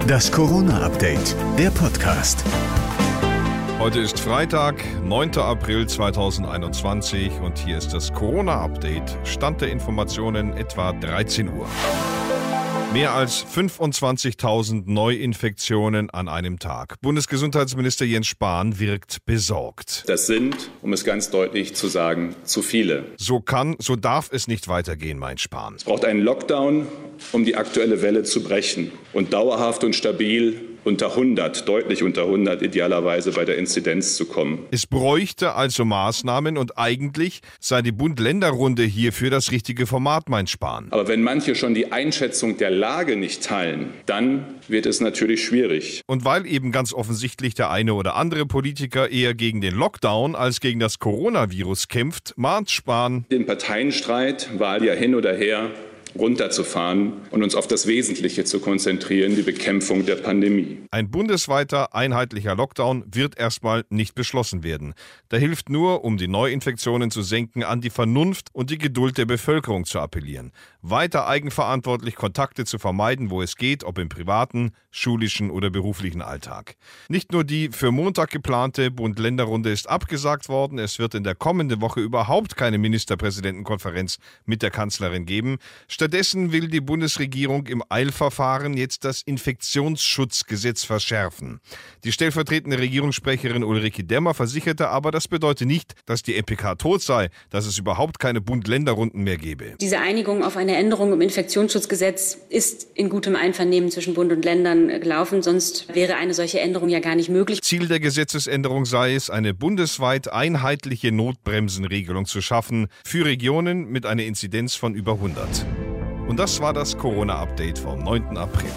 Das Corona-Update, der Podcast. Heute ist Freitag, 9. April 2021 und hier ist das Corona-Update. Stand der Informationen etwa 13 Uhr. Mehr als 25.000 Neuinfektionen an einem Tag. Bundesgesundheitsminister Jens Spahn wirkt besorgt. Das sind, um es ganz deutlich zu sagen, zu viele. So kann, so darf es nicht weitergehen, meint Spahn. Es braucht einen Lockdown, um die aktuelle Welle zu brechen und dauerhaft und stabil unter 100, deutlich unter 100 idealerweise bei der Inzidenz zu kommen. Es bräuchte also Maßnahmen und eigentlich sei die Bund-Länder-Runde hierfür das richtige Format, meint Spahn. Aber wenn manche schon die Einschätzung der Lage nicht teilen, dann wird es natürlich schwierig. Und weil eben ganz offensichtlich der eine oder andere Politiker eher gegen den Lockdown als gegen das Coronavirus kämpft, mahnt Spahn. Den Parteienstreit, Wahl ja hin oder her, runterzufahren und uns auf das Wesentliche zu konzentrieren, die Bekämpfung der Pandemie. Ein bundesweiter einheitlicher Lockdown wird erstmal nicht beschlossen werden. Da hilft nur, um die Neuinfektionen zu senken, an die Vernunft und die Geduld der Bevölkerung zu appellieren. Weiter eigenverantwortlich Kontakte zu vermeiden, wo es geht, ob im privaten, schulischen oder beruflichen Alltag. Nicht nur die für Montag geplante Bund-Länder-Runde ist abgesagt worden, es wird in der kommenden Woche überhaupt keine Ministerpräsidentenkonferenz mit der Kanzlerin geben. Stattdessen will die Bundesregierung im Eilverfahren jetzt das Infektionsschutzgesetz verschärfen. Die stellvertretende Regierungssprecherin Ulrike Demmer versicherte aber, das bedeutet nicht, dass die EPK tot sei, dass es überhaupt keine Bund-Länder-Runden mehr gebe. Diese Einigung auf eine Änderung im Infektionsschutzgesetz ist in gutem Einvernehmen zwischen Bund und Ländern gelaufen, sonst wäre eine solche Änderung ja gar nicht möglich. Ziel der Gesetzesänderung sei es, eine bundesweit einheitliche Notbremsenregelung zu schaffen für Regionen mit einer Inzidenz von über 100. Und das war das Corona-Update vom 9. April.